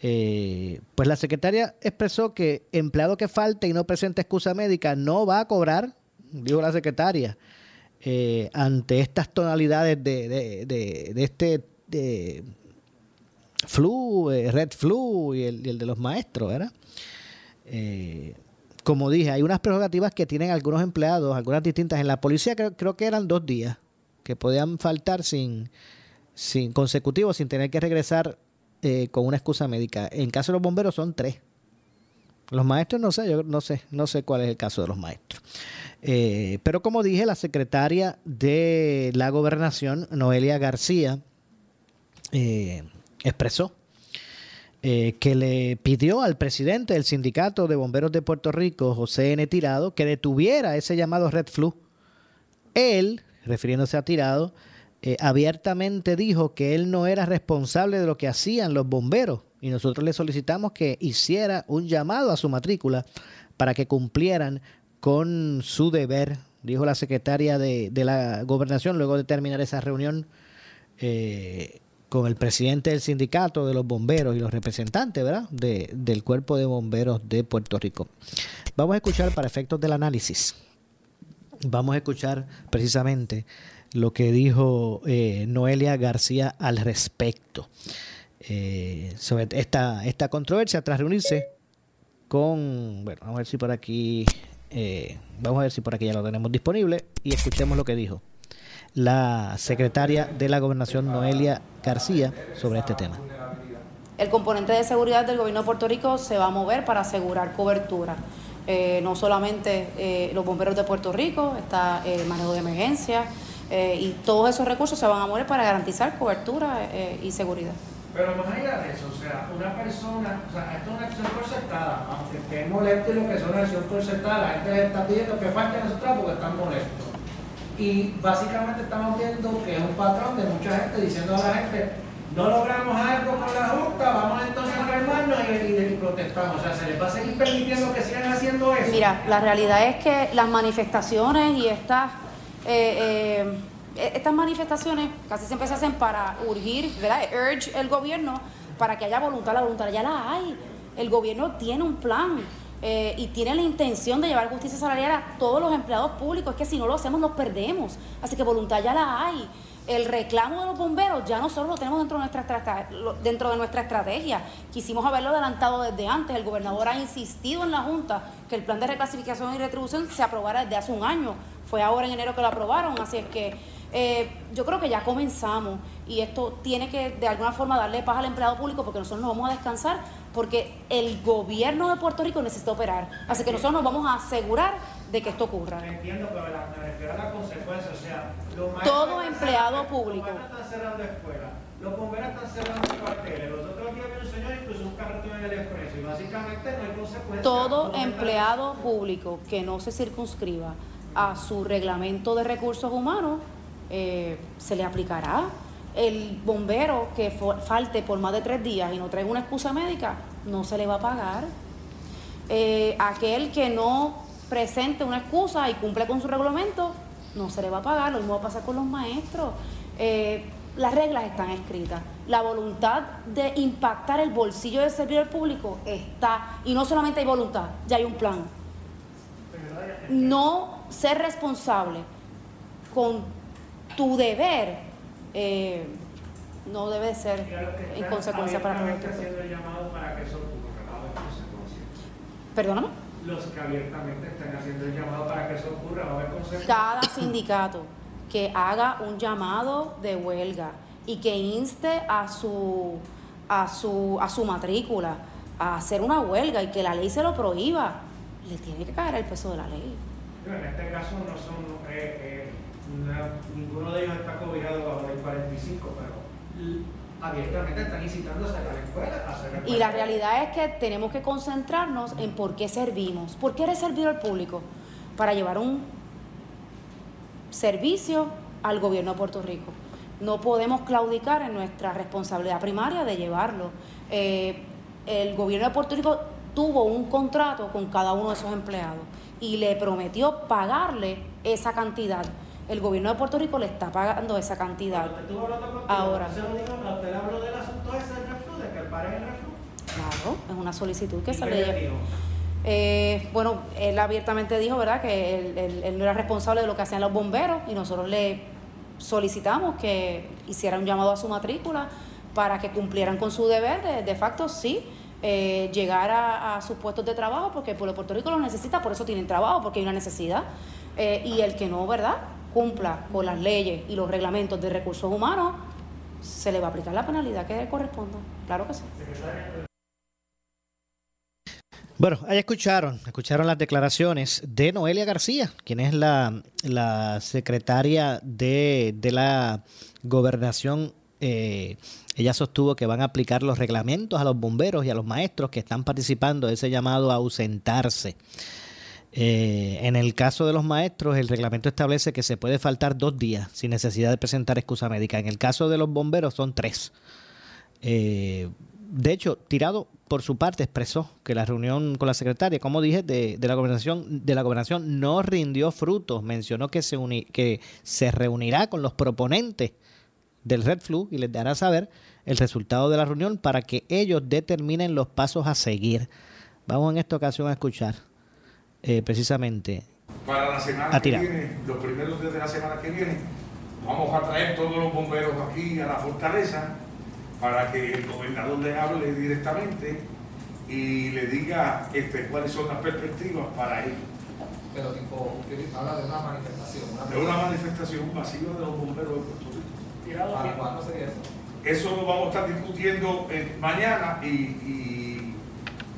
Speaker 1: Eh, pues la secretaria expresó que empleado que falte y no presente excusa médica no va a cobrar, dijo la secretaria, eh, ante estas tonalidades de, este flu, eh, red flu y el, y el de los maestros, ¿verdad? Eh, como dije, hay unas prerrogativas que tienen algunos empleados, algunas distintas. En la policía creo, creo que eran dos días que podían faltar sin, sin consecutivos, sin tener que regresar eh, con una excusa médica. En caso de los bomberos son tres. Los maestros no sé, yo no sé, no sé cuál es el caso de los maestros. Eh, pero como dije, la secretaria de la gobernación, Noelia García, eh, expresó eh, que le pidió al presidente del sindicato de bomberos de Puerto Rico, José N. Tirado, que detuviera ese llamado Red Flu. Él, refiriéndose a Tirado, eh, abiertamente dijo que él no era responsable de lo que hacían los bomberos y nosotros le solicitamos que hiciera un llamado a su matrícula para que cumplieran con su deber, dijo la secretaria de, la gobernación luego de terminar esa reunión eh, con el presidente del sindicato de los bomberos y los representantes ¿verdad? De, del cuerpo de bomberos de Puerto Rico. Vamos a escuchar para efectos del análisis, vamos a escuchar precisamente lo que dijo eh, Noelia García al respecto eh, sobre esta, esta controversia tras reunirse con, bueno, vamos a ver si por aquí, eh, vamos a ver si por aquí ya lo tenemos disponible y escuchemos lo que dijo la secretaria de la gobernación Noelia García sobre este tema.
Speaker 7: El componente de seguridad del gobierno de Puerto Rico se va a mover para asegurar cobertura. Eh, no solamente eh, los bomberos de Puerto Rico, está el manejo de emergencia eh, y todos esos recursos se van a mover para garantizar cobertura eh, y seguridad.
Speaker 8: Pero más allá de eso, o sea, una persona, o sea, esto es una acción porcentada, aunque esté molesto y lo que es una acción porcentada, la gente les está pidiendo que falten esos trabajos porque están molestos. Y básicamente estamos viendo que es un patrón de mucha gente diciendo a la gente, no logramos algo con la Junta, vamos entonces a enfermarnos y, y- protestamos. O sea, se les va a seguir permitiendo que sigan haciendo eso.
Speaker 7: Mira, la realidad es que las manifestaciones y estas eh, eh, estas manifestaciones casi siempre se hacen para urgir, ¿verdad? Urge el gobierno para que haya voluntad. La voluntad ya la hay. El gobierno tiene un plan eh, y tiene la intención de llevar justicia salarial a todos los empleados públicos. Es que si no lo hacemos, nos perdemos. Así que voluntad ya la hay. El reclamo de los bomberos ya nosotros lo tenemos dentro de nuestra, dentro de nuestra estrategia. Quisimos haberlo adelantado desde antes. El gobernador ha insistido en la Junta que el plan de reclasificación y retribución se aprobara desde hace un año. Fue ahora en enero que lo aprobaron, así es que eh, yo creo que ya comenzamos y esto tiene que de alguna forma darle paz al empleado público porque nosotros nos vamos a descansar porque el gobierno de Puerto Rico necesita operar. Así que nosotros nos vamos a asegurar de que esto ocurra.
Speaker 8: Entiendo, pero la, me refiero a la consecuencia, o sea, los
Speaker 7: Todo empleado
Speaker 8: cerrando-
Speaker 7: público.
Speaker 8: Los maestros están cerrando escuelas, los bomberos están cerrando cuarteles, los otros días vi un señor incluso un expreso y básicamente no hay consecuencias.
Speaker 7: Todo empleado público que no se circunscriba a su reglamento de recursos humanos eh, se le aplicará. El bombero que falte por más de tres días y no traiga una excusa médica, no se le va a pagar. Eh, aquel que no presente una excusa y cumple con su reglamento, no se le va a pagar. Lo mismo va a pasar con los maestros. Eh, las reglas están escritas. La voluntad de impactar el bolsillo del servidor público está. Y no solamente hay voluntad, ya hay un plan. No ser responsable con tu deber eh, no debe ser en consecuencia para
Speaker 8: consecuencias.
Speaker 7: Perdóname.
Speaker 8: Los que abiertamente están haciendo el llamado para que eso ocurra, va a haber consecuencias.
Speaker 7: cada sindicato que haga un llamado de huelga y que inste a su, a su, a su matrícula a hacer una huelga y que la ley se lo prohíba, le tiene que caer el peso de la ley.
Speaker 8: Pero En este caso no son, eh, eh, na- ninguno de ellos está cobijado bajo el 45, pero abiertamente están incitando a la escuela, a cerrar
Speaker 7: Y la realidad es que tenemos que concentrarnos en por qué servimos. ¿Por qué eres servidor público? Para llevar un servicio al gobierno de Puerto Rico. No podemos claudicar en nuestra responsabilidad primaria de llevarlo. Eh, el gobierno de Puerto Rico tuvo un contrato con cada uno de esos empleados y le prometió pagarle esa cantidad. El gobierno de Puerto Rico le está pagando esa cantidad.
Speaker 8: Estuvo hablando contigo,
Speaker 7: Ahora.
Speaker 8: usted se lo dijo, a usted le habló del asunto ese del reflu, de que el.
Speaker 7: Claro, es una solicitud que
Speaker 8: ¿Y
Speaker 7: se le? Eh, bueno, él abiertamente dijo, ¿verdad?, que él, él- él no era responsable de lo que hacían los bomberos y nosotros le solicitamos que hiciera un llamado a su matrícula para que cumplieran con su deber de, de facto, sí, eh, llegar a, a sus puestos de trabajo porque el pueblo de Puerto Rico los necesita, por eso tienen trabajo, porque hay una necesidad. Eh, y el que no, ¿verdad?, cumpla con las leyes y los reglamentos de recursos humanos, se le va a aplicar la penalidad que le corresponda. Claro que sí.
Speaker 1: Bueno, ahí escucharon, escucharon las declaraciones de Noelia García, quien es la, la secretaria de, de la gobernación. Eh, ella sostuvo que van a aplicar los reglamentos a los bomberos y a los maestros que están participando de ese llamado a ausentarse. Eh, en el caso de los maestros, el reglamento establece que se puede faltar dos días sin necesidad de presentar excusa médica. En el caso de los bomberos son tres. Eh, de hecho, Tirado por su parte expresó que la reunión con la secretaria, como dije, de, la gobernación de la gobernación no rindió frutos. Mencionó que se que se reunirá con los proponentes del Red Flu y les dará saber el resultado de la reunión para que ellos determinen los pasos a seguir. Vamos en esta ocasión a escuchar eh, precisamente
Speaker 9: Para la semana
Speaker 1: A
Speaker 9: que viene, los primeros días de la semana que viene, vamos a traer todos los bomberos aquí a la fortaleza para que el gobernador le hable directamente y le diga este, cuáles son las perspectivas para él.
Speaker 10: Pero tipo, habla de una manifestación.
Speaker 9: De una manifestación masiva de los bomberos de Puerto Rico.
Speaker 10: ¿Para cuándo sería eso?
Speaker 9: Eso lo vamos a estar discutiendo eh, mañana y, y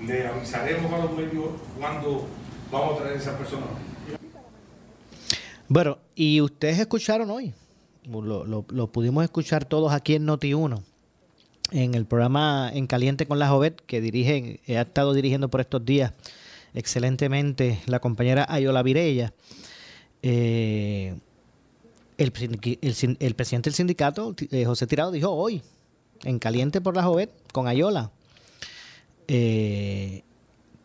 Speaker 9: le avisaremos a los medios cuándo vamos a traer a esa persona.
Speaker 1: Bueno, y ustedes escucharon hoy, lo, lo- pudimos escuchar todos aquí en Noti1, en el programa En Caliente con la Jovet, que dirige, ha estado dirigiendo por estos días excelentemente la compañera Ayola Virella. Eh, el, el presidente del sindicato, eh, José Tirado, dijo hoy, en Caliente por la Jovet, con Ayola, eh,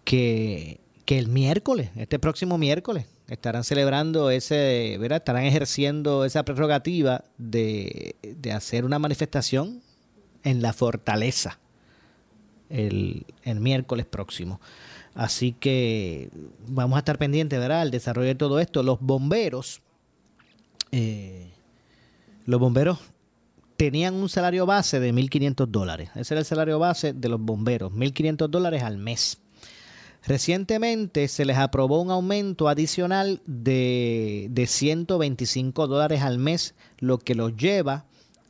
Speaker 1: que, que el miércoles, este próximo miércoles, estarán celebrando ese, ¿verdad? estarán ejerciendo esa prerrogativa de, de hacer una manifestación en la fortaleza el, el miércoles próximo. Así que vamos a estar pendientes, ¿verdad? Al desarrollo de todo esto. Los bomberos, eh, los bomberos tenían un salario base de 1.500 dólares. Ese era el salario base de los bomberos, 1.500 dólares al mes. Recientemente se les aprobó un aumento adicional de, de 125 dólares al mes, lo que los lleva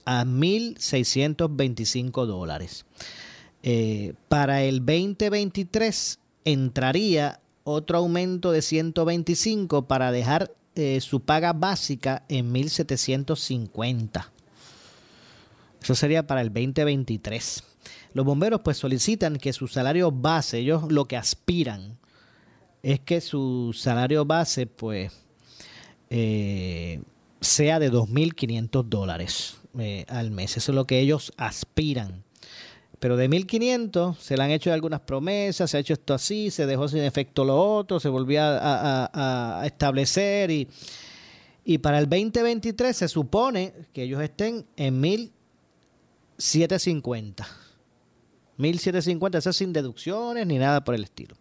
Speaker 1: a 1.625 dólares. Eh, para el 2023 entraría otro aumento de 125 para dejar eh, su paga básica en 1.750. Eso sería para el 2023. Los bomberos pues solicitan que su salario base, ellos lo que aspiran es que su salario base pues eh, sea de 2.500 dólares eh, al mes. Eso es lo que ellos aspiran. Pero de 1.500 se le han hecho algunas promesas, se ha hecho esto así, se dejó sin efecto lo otro, se volvió a, establecer y, y para el 2023 se supone que ellos estén en 1.750. 1.750, eso sin deducciones ni nada por el estilo.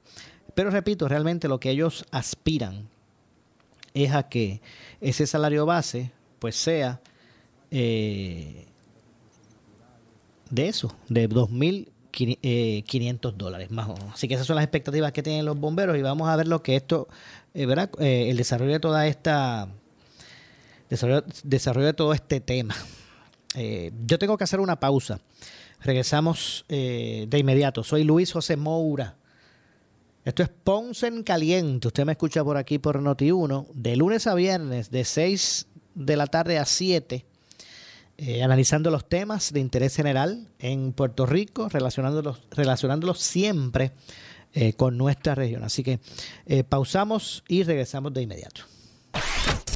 Speaker 1: Pero repito, realmente lo que ellos aspiran es a que ese salario base pues sea eh, de eso, de 2.500 eh, dólares más o menos. Así que esas son las expectativas que tienen los bomberos y vamos a ver lo que esto, eh, ¿verdad? el desarrollo de toda esta, desarrollo, desarrollo de todo este tema. yo tengo que hacer una pausa. Regresamos de inmediato. Soy Luis José Moura. Esto es Ponce en Caliente. Usted me escucha por aquí por Noti1, de lunes a viernes, de 6 de la tarde a 7, eh, analizando los temas de interés general en Puerto Rico, relacionándolos, relacionándolos siempre eh, con nuestra región. Así que eh, pausamos y regresamos de inmediato.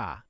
Speaker 11: Utah.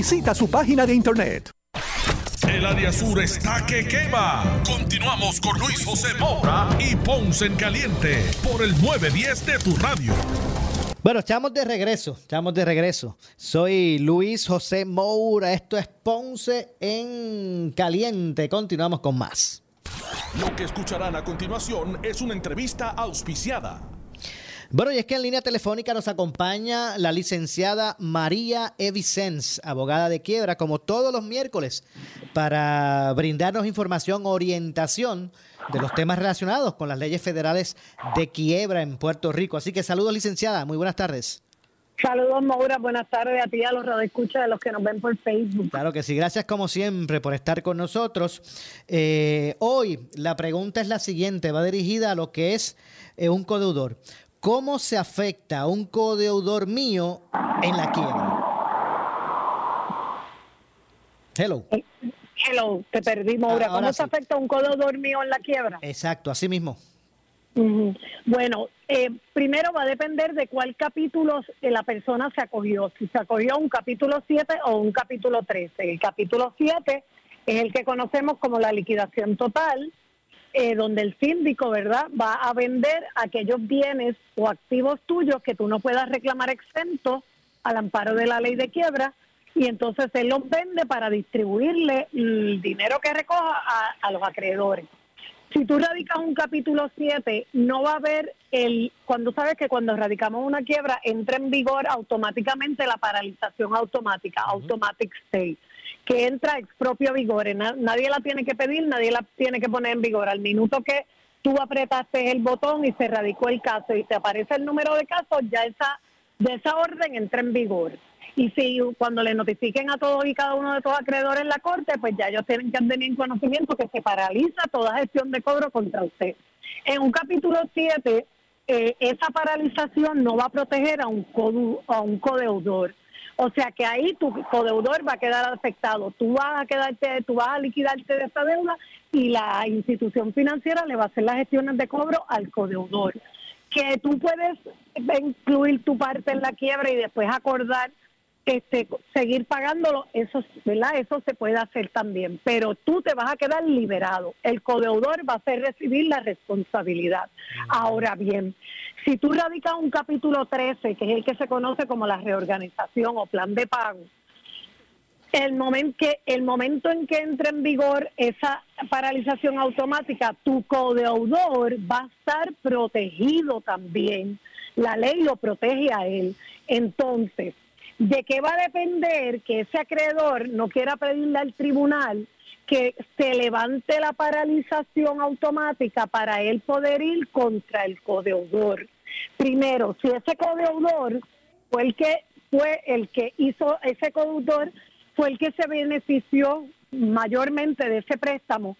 Speaker 11: Visita su página de internet.
Speaker 3: El área sur está que quema. Continuamos con Luis José Moura y Ponce en Caliente por el 910 de tu radio.
Speaker 1: Bueno, estamos de regreso, estamos de regreso. Soy Luis José Moura, esto es Ponce en Caliente. Continuamos con más.
Speaker 3: Lo que escucharán a continuación es una entrevista auspiciada.
Speaker 1: Bueno, y es que en línea telefónica nos acompaña la licenciada María Evicens, abogada de quiebra, como todos los miércoles, para brindarnos información, orientación de los temas relacionados con las leyes federales de quiebra en Puerto Rico. Así que saludos, licenciada. Muy buenas tardes.
Speaker 12: Saludos, Maura. Buenas tardes a ti, a los radioescuchas, de los que nos ven por Facebook.
Speaker 1: Claro que sí. Gracias, como siempre, por estar con nosotros. Eh, hoy la pregunta es la siguiente. Va dirigida a lo que es eh, un codeudor. ¿Cómo se afecta un codeudor mío en la quiebra?
Speaker 12: Hello. Hello, te perdí, Maura. ¿Cómo se afecta un codeudor mío en la quiebra?
Speaker 1: Exacto, así mismo.
Speaker 12: Bueno, eh, primero va a depender de cuál capítulo la persona se acogió, si se acogió un capítulo 7 o un capítulo 13. El capítulo 7 es el que conocemos como la liquidación total, eh, donde el síndico, ¿verdad?, va a vender aquellos bienes o activos tuyos que tú no puedas reclamar exento al amparo de la ley de quiebra y entonces él los vende para distribuirle el dinero que recoja a, los acreedores. Si tú radicas un capítulo 7, no va a haber el, cuando sabes que cuando radicamos una quiebra entra en vigor automáticamente la paralización automática, automatic stay, que entra ex propio vigor. Na- nadie la tiene que pedir, nadie la tiene que poner en vigor. Al minuto que tú apretaste el botón y se radicó el caso y te aparece el número de casos, ya esa, de esa orden entra en vigor. Y si cuando le notifiquen a todos y cada uno de estos acreedores en la corte, pues ya ellos tienen que tener en conocimiento que se paraliza toda gestión de cobro contra usted. En un capítulo 7, eh, esa paralización no va a proteger a un, codu- a un codeudor. O sea que ahí tu codeudor va a quedar afectado. Tú vas a quedarte, tú vas a liquidarte de esa deuda y la institución financiera le va a hacer las gestiones de cobro al codeudor. Que tú puedes incluir tu parte en la quiebra y después acordar este seguir pagándolo, eso, ¿verdad? Eso se puede hacer también, pero tú te vas a quedar liberado. El codeudor va a hacer recibir la responsabilidad. Ahora bien, si tú radicas un capítulo 13, que es el que se conoce como la reorganización o plan de pago, el momento que el momento en que entre en vigor esa paralización automática, tu codeudor va a estar protegido también. La ley lo protege a él. Entonces, ¿de qué va a depender que ese acreedor no quiera pedirle al tribunal que se levante la paralización automática para él poder ir contra el codeudor? Primero, si ese codeudor fue el que fue el que hizo ese codeudor fue el que se benefició mayormente de ese préstamo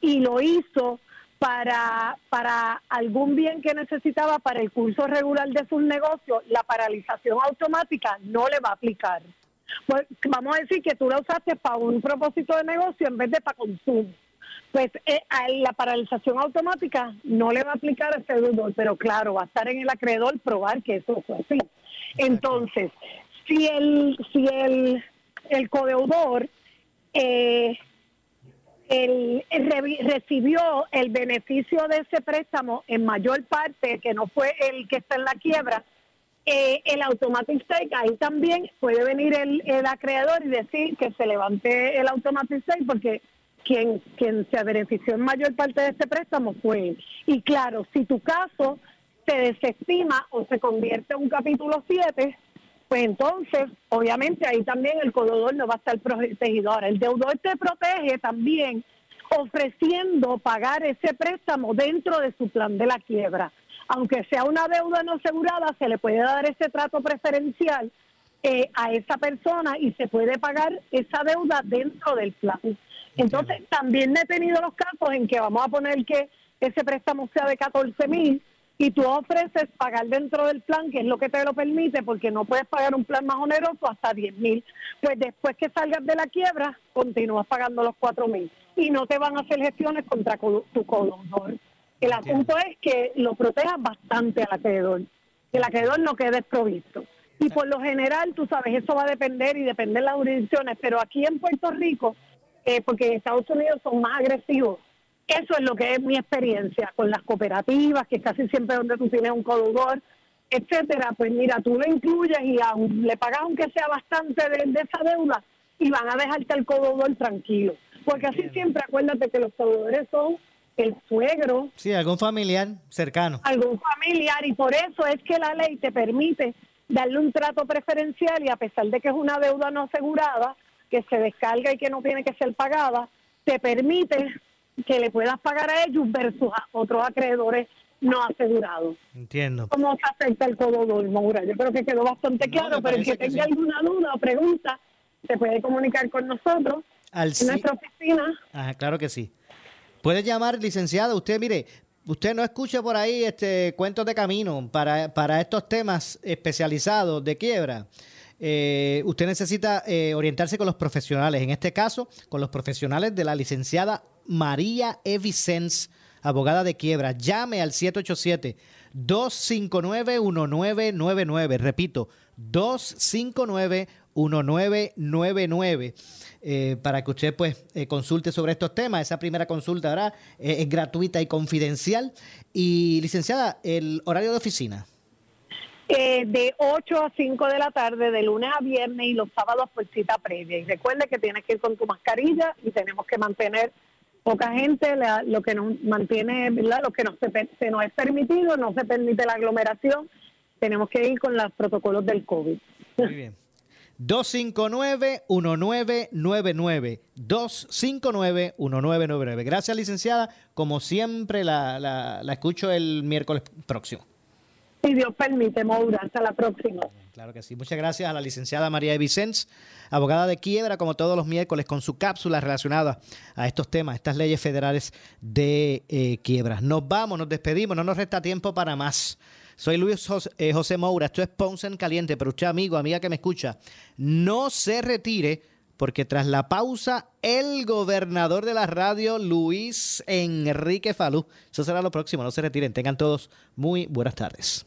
Speaker 12: y lo hizo para, para algún bien que necesitaba para el curso regular de sus negocios, la paralización automática no le va a aplicar. Pues, vamos a decir que tú la usaste para un propósito de negocio en vez de para consumo. Pues eh, a la paralización automática no le va a aplicar a ese deudor, pero claro, va a estar en el acreedor probar que eso fue así. Entonces, si el, si el, el codeudor eh, el, el re- recibió el beneficio de ese préstamo en mayor parte, que no fue el que está en la quiebra, eh, el automatic stake, ahí también puede venir el, el acreedor y decir que se levante el automatic stake porque quien, quien se benefició en mayor parte de este préstamo fue él. Y claro, si tu caso se desestima o se convierte en un capítulo 7, pues entonces, obviamente, ahí también el codeudor no va a estar protegido. Ahora, el deudor te protege también ofreciendo pagar ese préstamo dentro de su plan de la quiebra. Aunque sea una deuda no asegurada, se le puede dar ese trato preferencial eh, a esa persona y se puede pagar esa deuda dentro del plan. Entonces, también he tenido los casos en que vamos a poner que ese préstamo sea de 14 mil y tú ofreces pagar dentro del plan, que es lo que te lo permite, porque no puedes pagar un plan más oneroso hasta 10 mil. Pues después que salgas de la quiebra, continúas pagando los 4 mil y no te van a hacer gestiones contra co- tu codeudor. El asunto es que lo protejas bastante al acreedor, que el acreedor no quede desprovisto. Y por lo general, tú sabes, eso va a depender y depende de las jurisdicciones, pero aquí en Puerto Rico, eh, porque en Estados Unidos son más agresivos, eso es lo que es mi experiencia con las cooperativas, que casi siempre donde tú tienes un codeudor, etcétera, pues mira, tú lo incluyes y aun- le pagas aunque sea bastante de, de esa deuda y van a dejarte el codeudor tranquilo. Porque así siempre acuérdate que los codeudores son el suegro,
Speaker 1: Sí, algún familiar cercano.
Speaker 12: algún familiar y por eso es que la ley te permite darle un trato preferencial y a pesar de que es una deuda no asegurada, que se descarga y que no tiene que ser pagada, te permite que le puedas pagar a ellos versus a otros acreedores no asegurados.
Speaker 1: Entiendo.
Speaker 12: ¿Cómo se afecta el codeudor, Maura? Yo creo que quedó bastante claro, pero el que tenga
Speaker 1: sí.
Speaker 12: alguna duda o pregunta, se puede comunicar con nosotros
Speaker 1: Al
Speaker 12: en nuestra oficina.
Speaker 1: Ajá, claro que sí. Puede llamar, licenciada. Usted, mire, usted no escucha por ahí este cuentos de camino para, para estos temas especializados de quiebra. Eh, usted necesita eh, orientarse con los profesionales. En este caso, con los profesionales de la licenciada María E. Vicens, abogada de quiebra. Llame al 787-259-1999. Repito, 259-1999. eh, para que usted pues eh, consulte sobre estos temas. Esa primera consulta ¿verdad? Eh, es gratuita y confidencial. Y licenciada, el horario de oficina.
Speaker 12: De 8 a 5 de la tarde, de lunes a viernes y los sábados por cita previa. Y recuerde que tienes que ir con tu mascarilla y tenemos que mantener poca gente, la- lo que nos mantiene, ¿verdad? lo que nos se, nos es permitido, no se permite la aglomeración, tenemos que ir con los protocolos del COVID.
Speaker 1: Muy bien. 259-1999. 259-1999. Gracias, licenciada. Como siempre, la, la- la escucho el miércoles próximo.
Speaker 12: Si Dios permite, Moura, hasta la próxima.
Speaker 1: Claro que sí. Muchas gracias a la licenciada María Vicens, abogada de quiebra, como todos los miércoles, con su cápsula relacionada a estos temas, estas leyes federales de eh, quiebras. Nos vamos, nos despedimos, no nos resta tiempo para más. Soy Luis José, eh, José Moura, esto es Ponce en Caliente, pero usted, amigo, amiga que me escucha, no se retire, porque tras la pausa, el gobernador de la radio, Luis Enrique Falú, eso será lo próximo, no se retiren, tengan todos muy buenas tardes.